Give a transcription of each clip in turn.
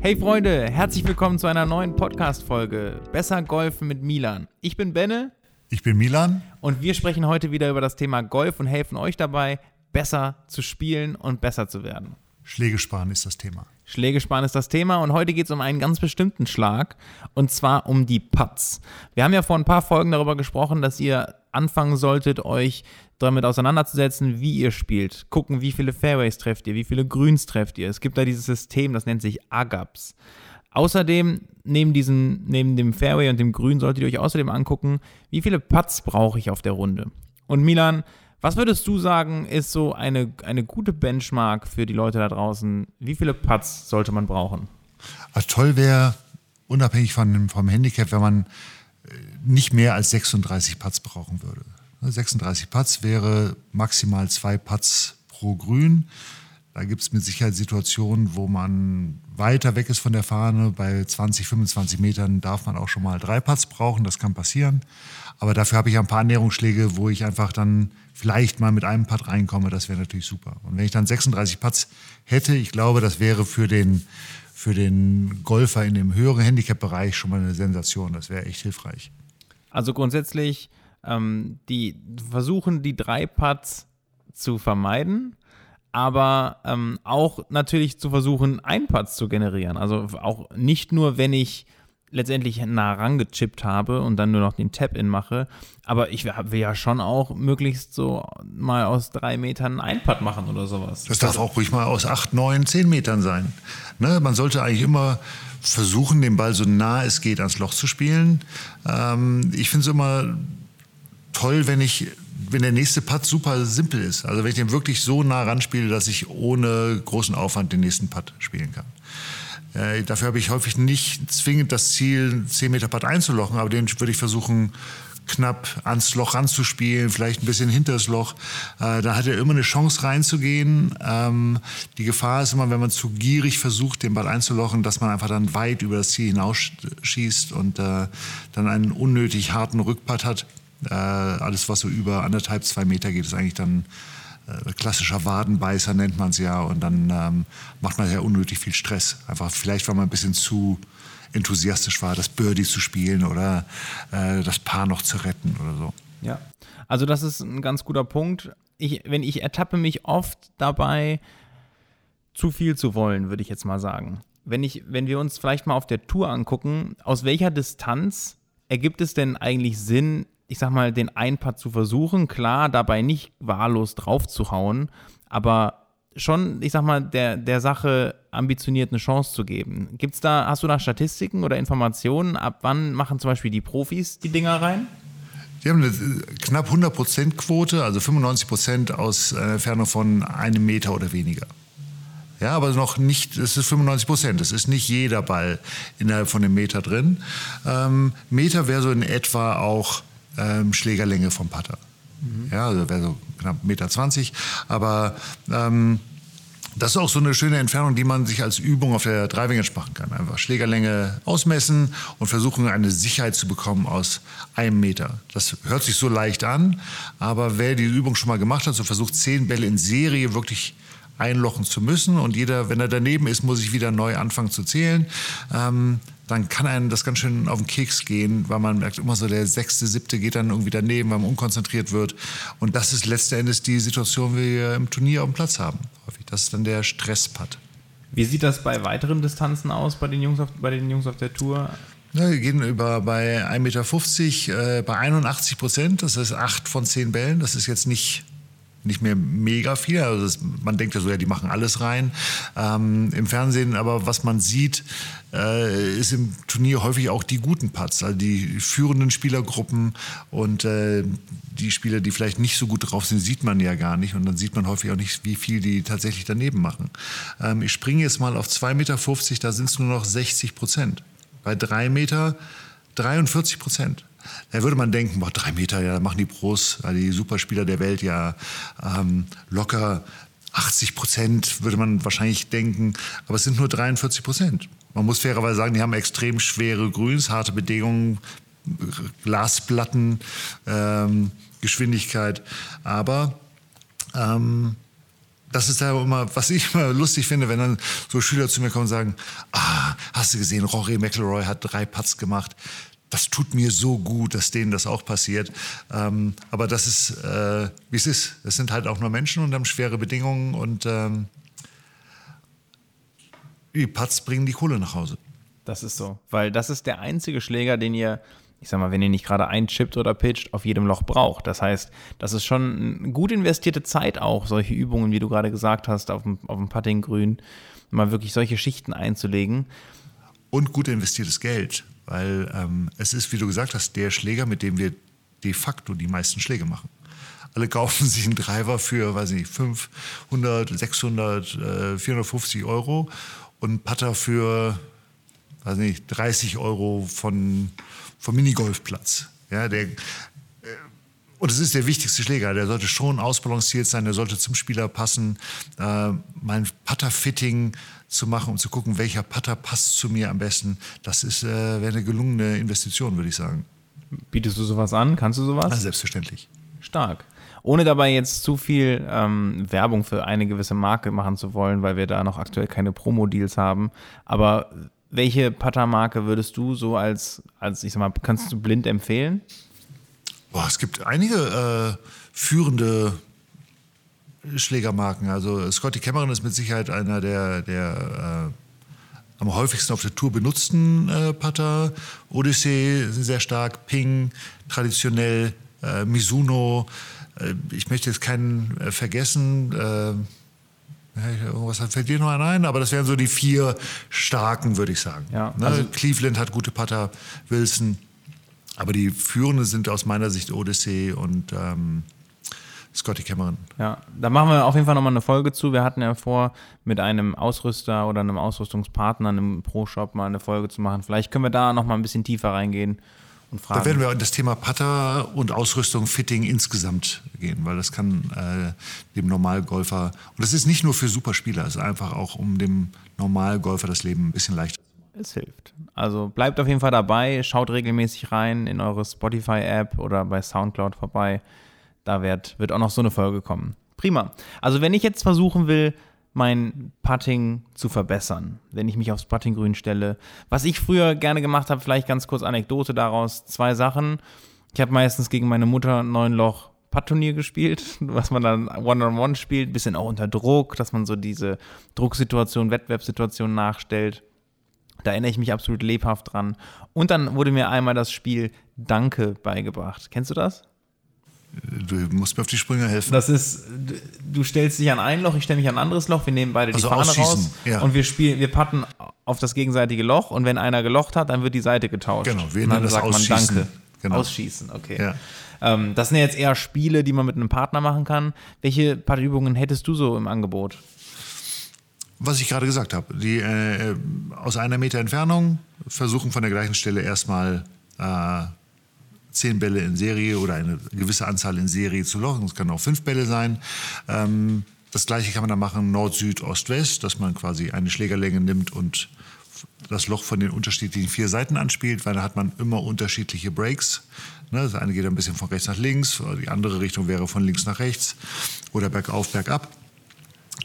Hey Freunde, herzlich willkommen zu einer neuen Podcast-Folge Besser Golfen mit Milan. Ich bin Benne. Ich bin Milan. Und wir sprechen heute wieder über das Thema Golf und helfen euch dabei, besser zu spielen und besser zu werden. Schläge sparen ist das Thema. Schläge sparen ist das Thema und heute geht es um einen ganz bestimmten Schlag und zwar um die Putts. Wir haben ja vor ein paar Folgen darüber gesprochen, dass ihr anfangen solltet, euch damit auseinanderzusetzen, wie ihr spielt. Gucken, wie viele Fairways trefft ihr, wie viele Grüns trefft ihr. Es gibt da dieses System, das nennt sich AGAPS. Außerdem, neben, diesem, neben dem Fairway und dem Grün, solltet ihr euch außerdem angucken, wie viele Putts brauche ich auf der Runde. Und Milan, was würdest du sagen, ist so eine, eine gute Benchmark für die Leute da draußen? Wie viele Putts sollte man brauchen? Also toll wäre, unabhängig von, vom Handicap, wenn man äh, nicht mehr als 36 Putts brauchen würde. 36 Putts wäre maximal zwei Putts pro Grün. Da gibt es mit Sicherheit Situationen, wo man weiter weg ist von der Fahne. Bei 20, 25 Metern darf man auch schon mal drei Putts brauchen. Das kann passieren. Aber dafür habe ich ein paar Ernährungsschläge, wo ich einfach dann vielleicht mal mit einem Putt reinkomme. Das wäre natürlich super. Und wenn ich dann 36 Putts hätte, ich glaube, das wäre für den, für den Golfer in dem höheren Handicap-Bereich schon mal eine Sensation. Das wäre echt hilfreich. Also grundsätzlich ähm, die versuchen, die drei Putts zu vermeiden, aber ähm, auch natürlich zu versuchen, ein Putts zu generieren. Also auch nicht nur, wenn ich letztendlich nah rangechippt habe und dann nur noch den Tap-In mache. Aber ich will ja schon auch möglichst so mal aus drei Metern ein Putt machen oder sowas. Das darf auch ruhig mal aus acht, neun, zehn Metern sein. Ne? Man sollte eigentlich immer versuchen, den Ball so nah es geht ans Loch zu spielen. Ähm, ich finde es immer toll, wenn ich wenn der nächste Putt super simpel ist. Also wenn ich den wirklich so nah ranspiele, dass ich ohne großen Aufwand den nächsten Putt spielen kann. Äh, dafür habe ich häufig nicht zwingend das Ziel, 10 Meter Putt einzulochen, aber den würde ich versuchen, knapp ans Loch ranzuspielen, vielleicht ein bisschen hinter das Loch. Äh, da hat er immer eine Chance reinzugehen. Ähm, die Gefahr ist immer, wenn man zu gierig versucht, den Ball einzulochen, dass man einfach dann weit über das Ziel hinausschießt und äh, dann einen unnötig harten Rückpart hat. Äh, alles, was so über anderthalb, zwei Meter geht, ist eigentlich dann äh, klassischer Wadenbeißer, nennt man es ja. Und dann ähm, macht man ja unnötig viel Stress. Einfach vielleicht, weil man ein bisschen zu enthusiastisch war, das Birdie zu spielen oder äh, das Paar noch zu retten oder so. Ja, also das ist ein ganz guter Punkt. Ich, wenn ich ertappe mich oft dabei, zu viel zu wollen, würde ich jetzt mal sagen. Wenn, ich, wenn wir uns vielleicht mal auf der Tour angucken, aus welcher Distanz ergibt es denn eigentlich Sinn, ich sag mal, den Einpad zu versuchen. Klar, dabei nicht wahllos drauf zu hauen, aber schon, ich sag mal, der, der Sache ambitioniert eine Chance zu geben. Gibt's da, hast du da Statistiken oder Informationen? Ab wann machen zum Beispiel die Profis die Dinger rein? Die haben eine knapp 100% Quote, also 95% aus einer Entfernung von einem Meter oder weniger. Ja, aber noch nicht, es ist 95 Prozent. Es ist nicht jeder Ball innerhalb von einem Meter drin. Ähm, Meter wäre so in etwa auch ähm, Schlägerlänge vom Putter. Mhm. Ja, also wäre so knapp 1,20 Meter. 20. Aber ähm, das ist auch so eine schöne Entfernung, die man sich als Übung auf der Driving machen kann. Einfach Schlägerlänge ausmessen und versuchen, eine Sicherheit zu bekommen aus einem Meter. Das hört sich so leicht an, aber wer die Übung schon mal gemacht hat, so versucht, zehn Bälle in Serie wirklich einlochen zu müssen und jeder, wenn er daneben ist, muss ich wieder neu anfangen zu zählen. Ähm, dann kann einem das ganz schön auf den Keks gehen, weil man merkt immer so, der sechste, siebte geht dann irgendwie daneben, weil man unkonzentriert wird. Und das ist letzten Endes die Situation, wie wir im Turnier auf dem Platz haben. Das ist dann der Stresspad. Wie sieht das bei weiteren Distanzen aus bei den Jungs auf, bei den Jungs auf der Tour? Ja, wir gehen über bei 1,50 Meter äh, bei 81 Prozent. Das ist acht von zehn Bällen. Das ist jetzt nicht nicht mehr mega viel. Also das, man denkt ja so, ja, die machen alles rein. Ähm, Im Fernsehen aber, was man sieht, äh, ist im Turnier häufig auch die guten Putts, also die führenden Spielergruppen und äh, die Spieler, die vielleicht nicht so gut drauf sind, sieht man ja gar nicht und dann sieht man häufig auch nicht, wie viel die tatsächlich daneben machen. Ähm, ich springe jetzt mal auf 2,50 Meter, da sind es nur noch 60 Prozent. Bei 3 Meter 43 Prozent. Da würde man denken, boah, drei Meter, ja, machen die Pros, die Superspieler der Welt ja ähm, locker 80 Prozent, würde man wahrscheinlich denken. Aber es sind nur 43 Prozent. Man muss fairerweise sagen, die haben extrem schwere Grüns, harte Bedingungen, Glasplatten, ähm, Geschwindigkeit. Aber ähm, das ist da immer, was ich immer lustig finde, wenn dann so Schüler zu mir kommen und sagen, ah, hast du gesehen, Rory McElroy hat drei Putts gemacht. Das tut mir so gut, dass denen das auch passiert. Ähm, aber das ist, äh, wie es ist. Es sind halt auch nur Menschen und haben schwere Bedingungen und ähm, die Putts bringen die Kohle nach Hause. Das ist so, weil das ist der einzige Schläger, den ihr ich sag mal, wenn ihr nicht gerade einchippt oder pitcht, auf jedem Loch braucht. Das heißt, das ist schon gut investierte Zeit auch, solche Übungen, wie du gerade gesagt hast, auf dem, auf dem Puttinggrün, mal wirklich solche Schichten einzulegen. Und gut investiertes Geld, weil ähm, es ist, wie du gesagt hast, der Schläger, mit dem wir de facto die meisten Schläge machen. Alle kaufen sich einen Driver für, weiß ich nicht, 500, 600, äh, 450 Euro und einen Putter für, weiß nicht, 30 Euro von vom Minigolfplatz. Ja, der, äh, und es ist der wichtigste Schläger. Der sollte schon ausbalanciert sein, der sollte zum Spieler passen. Äh, mein Putter-Fitting zu machen, um zu gucken, welcher Putter passt zu mir am besten, das ist äh, wäre eine gelungene Investition, würde ich sagen. Bietest du sowas an? Kannst du sowas? Ja, selbstverständlich. Stark. Ohne dabei jetzt zu viel ähm, Werbung für eine gewisse Marke machen zu wollen, weil wir da noch aktuell keine Promo-Deals haben. Aber welche Putter-Marke würdest du so als, als, ich sag mal, kannst du blind empfehlen? Boah, es gibt einige äh, führende Schlägermarken. Also Scotty Cameron ist mit Sicherheit einer der, der äh, am häufigsten auf der Tour benutzten äh, Putter. Odyssey sehr stark, Ping, traditionell, äh, Mizuno. Äh, ich möchte jetzt keinen äh, vergessen. Äh, irgendwas fällt dir noch ein, aber das wären so die vier starken, würde ich sagen. Ja, ne? also Cleveland hat gute Putter, Wilson, aber die führenden sind aus meiner Sicht Odyssey und ähm, Scotty Cameron. Ja, da machen wir auf jeden Fall nochmal eine Folge zu. Wir hatten ja vor, mit einem Ausrüster oder einem Ausrüstungspartner, einem Pro-Shop mal eine Folge zu machen. Vielleicht können wir da nochmal ein bisschen tiefer reingehen und fragen. Da werden wir in das Thema Putter und Ausrüstung, Fitting insgesamt gehen, weil das kann äh, dem Normalgolfer, und das ist nicht nur für Superspieler, es ist einfach auch, um dem Normalgolfer das Leben ein bisschen leichter zu machen. Es hilft. Also bleibt auf jeden Fall dabei, schaut regelmäßig rein in eure Spotify-App oder bei Soundcloud vorbei. Da wird, wird auch noch so eine Folge kommen. Prima. Also wenn ich jetzt versuchen will, mein Putting zu verbessern, wenn ich mich aufs Puttinggrün stelle. Was ich früher gerne gemacht habe, vielleicht ganz kurz Anekdote daraus, zwei Sachen. Ich habe meistens gegen meine Mutter neun Loch Putt-Turnier gespielt, was man dann One-on-One -on -one spielt, bisschen auch unter Druck, dass man so diese Drucksituation, Wettbewerbssituation nachstellt. Da erinnere ich mich absolut lebhaft dran. Und dann wurde mir einmal das Spiel Danke beigebracht. Kennst du das? Du musst mir auf die Sprünge helfen. Das ist, du stellst dich an ein Loch, ich stelle mich an ein anderes Loch, wir nehmen beide also die Fahne raus ja. und wir spielen, wir patten auf das gegenseitige Loch und wenn einer gelocht hat, dann wird die Seite getauscht. Genau, wir nennen dann das sagt man Danke. Genau. Ausschießen, okay. Ja. Ähm, das sind ja jetzt eher Spiele, die man mit einem Partner machen kann. Welche Partübungen hättest du so im Angebot? Was ich gerade gesagt habe, die äh, aus einer Meter Entfernung versuchen von der gleichen Stelle erstmal äh, zehn Bälle in Serie oder eine gewisse Anzahl in Serie zu lochen. Es können auch fünf Bälle sein. Ähm, das gleiche kann man dann machen Nord, Süd, Ost, West, dass man quasi eine Schlägerlänge nimmt und das Loch von den unterschiedlichen vier Seiten anspielt, weil da hat man immer unterschiedliche Breaks. Ne, das eine geht ein bisschen von rechts nach links, die andere Richtung wäre von links nach rechts oder bergauf, bergab.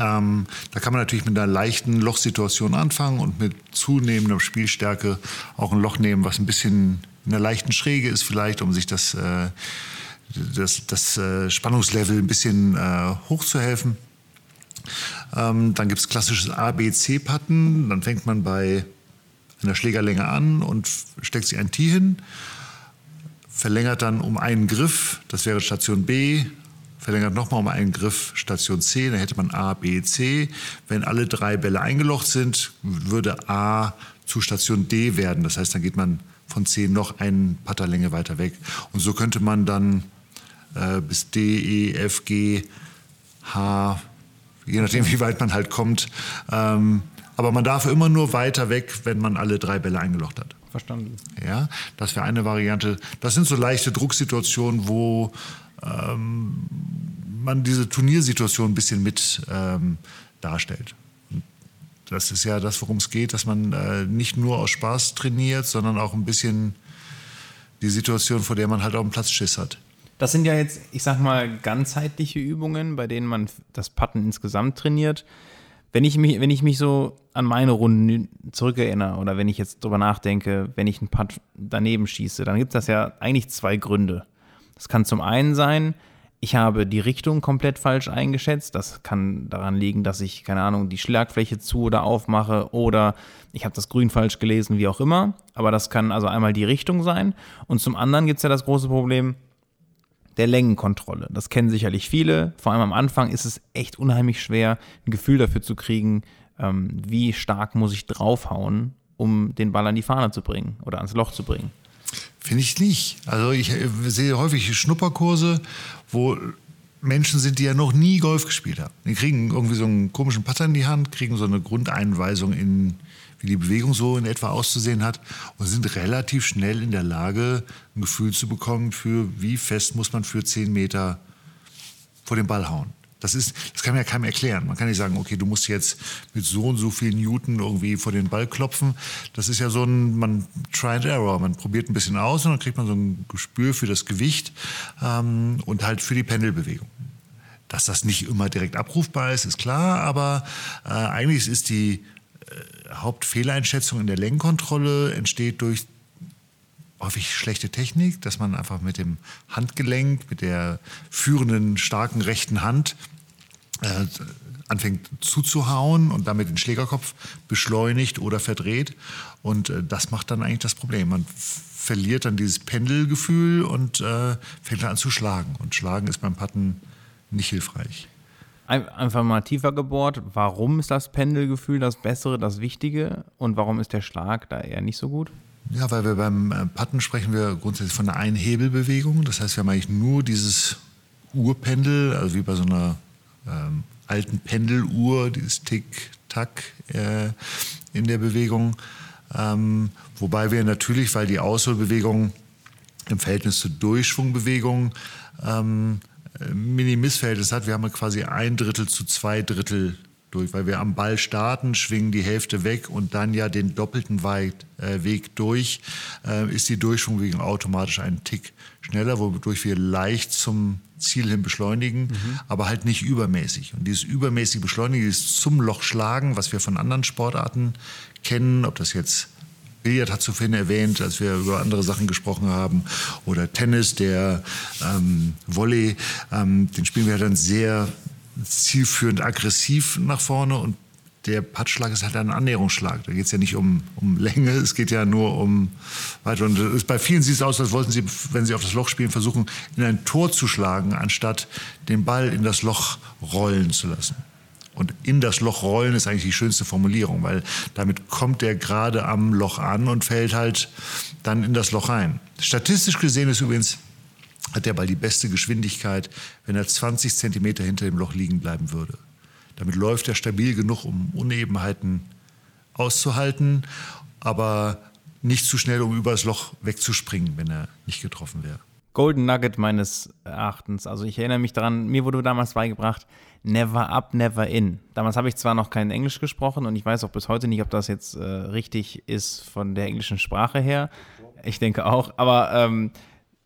Ähm, da kann man natürlich mit einer leichten Lochsituation anfangen und mit zunehmender Spielstärke auch ein Loch nehmen, was ein bisschen in einer leichten Schräge ist vielleicht, um sich das, äh, das, das äh, Spannungslevel ein bisschen äh, hochzuhelfen. Ähm, dann gibt es klassisches ABC-Patten. Dann fängt man bei einer Schlägerlänge an und steckt sich ein Tee hin, verlängert dann um einen Griff, das wäre Station B, verlängert nochmal um einen Griff Station C, dann hätte man A, B, C. Wenn alle drei Bälle eingelocht sind, würde A zu Station D werden. Das heißt, dann geht man von C noch einen Patterlänge weiter weg. Und so könnte man dann äh, bis D, E, F, G, H, je nachdem, wie weit man halt kommt. Ähm, aber man darf immer nur weiter weg, wenn man alle drei Bälle eingelocht hat. Verstanden. Ja, das wäre eine Variante. Das sind so leichte Drucksituationen, wo ähm, man diese Turniersituation ein bisschen mit ähm, darstellt. Das ist ja das, worum es geht, dass man äh, nicht nur aus Spaß trainiert, sondern auch ein bisschen die Situation, vor der man halt auf dem Platz Schiss hat. Das sind ja jetzt, ich sag mal, ganzheitliche Übungen, bei denen man das Putten insgesamt trainiert. Wenn ich mich, wenn ich mich so an meine Runden zurückerinnere oder wenn ich jetzt drüber nachdenke, wenn ich einen Putt daneben schieße, dann gibt es das ja eigentlich zwei Gründe. Das kann zum einen sein, ich habe die Richtung komplett falsch eingeschätzt. Das kann daran liegen, dass ich, keine Ahnung, die Schlagfläche zu oder aufmache oder ich habe das Grün falsch gelesen, wie auch immer. Aber das kann also einmal die Richtung sein. Und zum anderen gibt es ja das große Problem der Längenkontrolle. Das kennen sicherlich viele. Vor allem am Anfang ist es echt unheimlich schwer, ein Gefühl dafür zu kriegen, ähm, wie stark muss ich draufhauen, um den Ball an die Fahne zu bringen oder ans Loch zu bringen. Finde ich nicht. Also ich äh, sehe häufig Schnupperkurse, wo Menschen sind, die ja noch nie Golf gespielt haben. Die kriegen irgendwie so einen komischen Putter in die Hand, kriegen so eine Grundeinweisung in, wie die Bewegung so in etwa auszusehen hat und sind relativ schnell in der Lage, ein Gefühl zu bekommen für, wie fest muss man für 10 Meter vor den Ball hauen. Das, ist, das kann man ja keinem erklären. Man kann nicht sagen, okay, du musst jetzt mit so und so viel Newton irgendwie vor den Ball klopfen. Das ist ja so ein man Try and Error. Man probiert ein bisschen aus und dann kriegt man so ein Gespür für das Gewicht ähm, und halt für die Pendelbewegung. Dass das nicht immer direkt abrufbar ist, ist klar, aber äh, eigentlich ist die äh, Hauptfehleinschätzung in der Lenkkontrolle entsteht durch häufig schlechte Technik, dass man einfach mit dem Handgelenk, mit der führenden, starken rechten Hand äh, anfängt zuzuhauen und damit den Schlägerkopf beschleunigt oder verdreht. Und äh, das macht dann eigentlich das Problem. Man verliert dann dieses Pendelgefühl und äh, fängt dann an zu schlagen. Und Schlagen ist beim Patten nicht hilfreich. Einfach mal tiefer gebohrt. Warum ist das Pendelgefühl das Bessere, das Wichtige? Und warum ist der Schlag da eher nicht so gut? Ja, weil wir beim äh, Patten sprechen wir grundsätzlich von einer Einhebelbewegung. Das heißt, wir haben eigentlich nur dieses Uhrpendel, also wie bei so einer ähm, alten Pendeluhr, dieses Tick-Tack äh, in der Bewegung. Ähm, wobei wir natürlich, weil die Ausholbewegung im Verhältnis zur Durchschwungbewegung ähm, Mini-Missverhältnis hat, wir haben quasi ein Drittel zu zwei Drittel durch, weil wir am Ball starten, schwingen die Hälfte weg und dann ja den doppelten Weg, äh, Weg durch, äh, ist die Durchschwungbewegung automatisch einen Tick schneller, wodurch wir leicht zum Ziel hin beschleunigen, mhm. aber halt nicht übermäßig. Und dieses übermäßige Beschleunigen, dieses zum Loch schlagen, was wir von anderen Sportarten kennen, ob das jetzt Billard hat Finn erwähnt, als wir über andere Sachen gesprochen haben, oder Tennis, der ähm, Volley, ähm, den spielen wir dann sehr zielführend aggressiv nach vorne und der Puttschlag ist halt ein Annäherungsschlag. Da geht es ja nicht um, um Länge, es geht ja nur um weiter. Und bei vielen sieht es aus, als wollten sie, wenn sie auf das Loch spielen, versuchen, in ein Tor zu schlagen, anstatt den Ball in das Loch rollen zu lassen. Und in das Loch rollen ist eigentlich die schönste Formulierung, weil damit kommt er gerade am Loch an und fällt halt dann in das Loch rein. Statistisch gesehen ist übrigens hat der Ball die beste Geschwindigkeit, wenn er 20 Zentimeter hinter dem Loch liegen bleiben würde. Damit läuft er stabil genug, um Unebenheiten auszuhalten, aber nicht zu schnell, um über das Loch wegzuspringen, wenn er nicht getroffen wäre. Golden Nugget meines Erachtens. Also ich erinnere mich daran, mir wurde damals beigebracht, never up, never in. Damals habe ich zwar noch kein Englisch gesprochen und ich weiß auch bis heute nicht, ob das jetzt äh, richtig ist von der englischen Sprache her. Ich denke auch, aber ähm,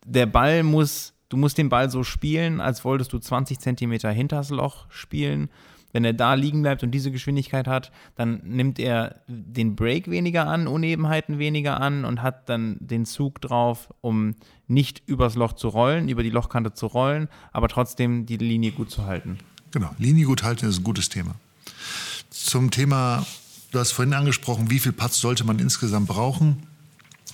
der Ball muss, du musst den Ball so spielen, als wolltest du 20 Zentimeter hinters Loch spielen. Wenn er da liegen bleibt und diese Geschwindigkeit hat, dann nimmt er den Break weniger an, Unebenheiten weniger an und hat dann den Zug drauf, um nicht übers Loch zu rollen, über die Lochkante zu rollen, aber trotzdem die Linie gut zu halten. Genau, Linie gut halten ist ein gutes Thema. Zum Thema, du hast vorhin angesprochen, wie viel Putts sollte man insgesamt brauchen?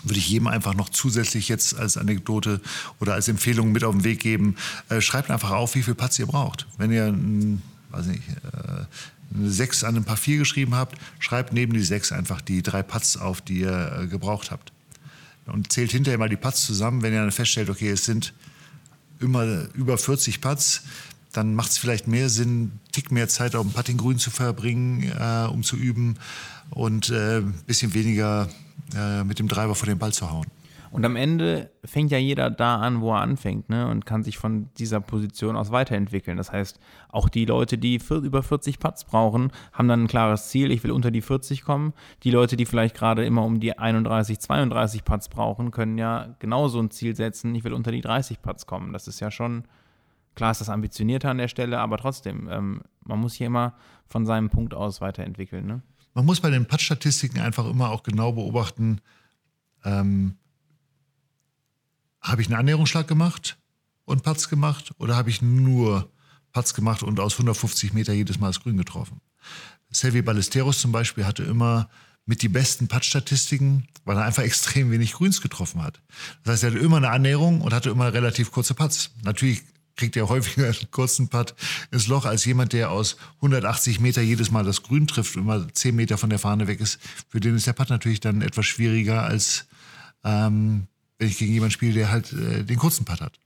Würde ich jedem einfach noch zusätzlich jetzt als Anekdote oder als Empfehlung mit auf den Weg geben. Äh, schreibt einfach auf, wie viel Patz ihr braucht. Wenn ihr ein, weiß nicht, äh, eine 6 an einem Paar 4 geschrieben habt, schreibt neben die 6 einfach die drei Putts auf, die ihr äh, gebraucht habt. Und zählt hinterher mal die Putts zusammen. Wenn ihr dann feststellt, okay, es sind immer über 40 Putts, dann macht es vielleicht mehr Sinn, Tick mehr Zeit auf dem Puttinggrün zu verbringen, äh, um zu üben und ein äh, bisschen weniger äh, mit dem Driver vor den Ball zu hauen. Und am Ende fängt ja jeder da an, wo er anfängt, ne? Und kann sich von dieser Position aus weiterentwickeln. Das heißt, auch die Leute, die über 40 Putts brauchen, haben dann ein klares Ziel, ich will unter die 40 kommen. Die Leute, die vielleicht gerade immer um die 31, 32 Putts brauchen, können ja genauso ein Ziel setzen, ich will unter die 30 Putts kommen. Das ist ja schon, klar ist das ambitionierter an der Stelle, aber trotzdem, ähm, man muss hier immer von seinem Punkt aus weiterentwickeln, ne? Man muss bei den Putt-Statistiken einfach immer auch genau beobachten, ähm, habe ich einen Annäherungsschlag gemacht und Putts gemacht oder habe ich nur Putts gemacht und aus 150 Meter jedes Mal das Grün getroffen? Selvi Ballesteros zum Beispiel hatte immer mit die besten Putt-Statistiken, weil er einfach extrem wenig Grüns getroffen hat. Das heißt, er hatte immer eine Annäherung und hatte immer relativ kurze Putts. Natürlich kriegt er häufiger einen kurzen Putt ins Loch als jemand, der aus 180 Meter jedes Mal das Grün trifft und immer 10 Meter von der Fahne weg ist. Für den ist der Putt natürlich dann etwas schwieriger als ähm, wenn ich gegen jemanden spiele, der halt äh, den kurzen Putt hat.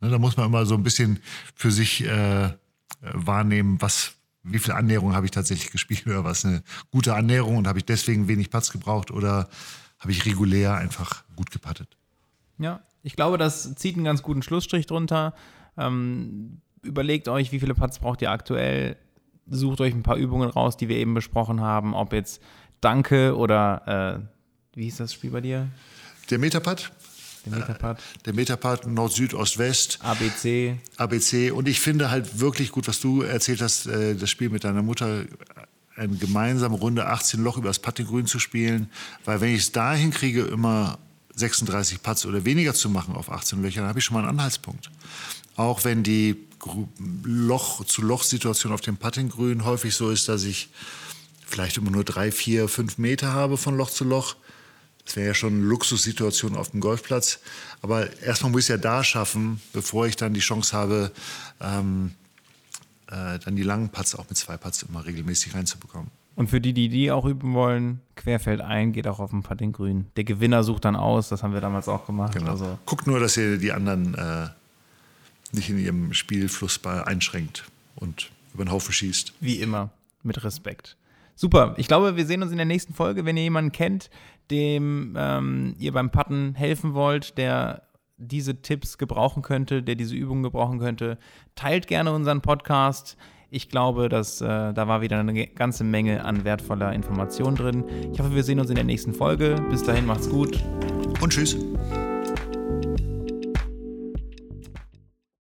Ne, da muss man immer so ein bisschen für sich äh, wahrnehmen, was, wie viel Annäherung habe ich tatsächlich gespielt oder was eine gute Annäherung und habe ich deswegen wenig Putts gebraucht oder habe ich regulär einfach gut gepattet. Ja, ich glaube, das zieht einen ganz guten Schlussstrich drunter. Ähm, überlegt euch, wie viele Putts braucht ihr aktuell. Sucht euch ein paar Übungen raus, die wir eben besprochen haben, ob jetzt Danke oder äh, wie hieß das Spiel bei dir? Der Metapad. Der Metapad. Äh, der Metapad Nord, Süd, Ost, West. ABC. ABC. Und ich finde halt wirklich gut, was du erzählt hast, äh, das Spiel mit deiner Mutter, eine gemeinsame Runde 18 Loch über das Puttinggrün zu spielen. Weil wenn ich es dahin kriege, immer 36 Putts oder weniger zu machen auf 18 Löchern, habe ich schon mal einen Anhaltspunkt. Auch wenn die Loch-zu-Loch-Situation auf dem Puttinggrün häufig so ist, dass ich vielleicht immer nur drei, vier, fünf Meter habe von Loch zu Loch, das wäre ja schon eine Luxussituation auf dem Golfplatz. Aber erstmal muss ich es ja da schaffen, bevor ich dann die Chance habe, ähm, äh, dann die langen Putts auch mit zwei Putts immer regelmäßig reinzubekommen. Und für die, die die auch üben wollen, querfeld ein, geht auch auf dem Putting grün. Der Gewinner sucht dann aus, das haben wir damals auch gemacht. Genau. Also. Guckt nur, dass ihr die anderen äh, nicht in ihrem Spielfluss einschränkt und über den Haufen schießt. Wie immer, mit Respekt. Super, ich glaube, wir sehen uns in der nächsten Folge. Wenn ihr jemanden kennt, dem ähm, ihr beim Putten helfen wollt, der diese Tipps gebrauchen könnte, der diese Übungen gebrauchen könnte, teilt gerne unseren Podcast. Ich glaube, dass äh, da war wieder eine ganze Menge an wertvoller Information drin. Ich hoffe, wir sehen uns in der nächsten Folge. Bis dahin macht's gut und tschüss.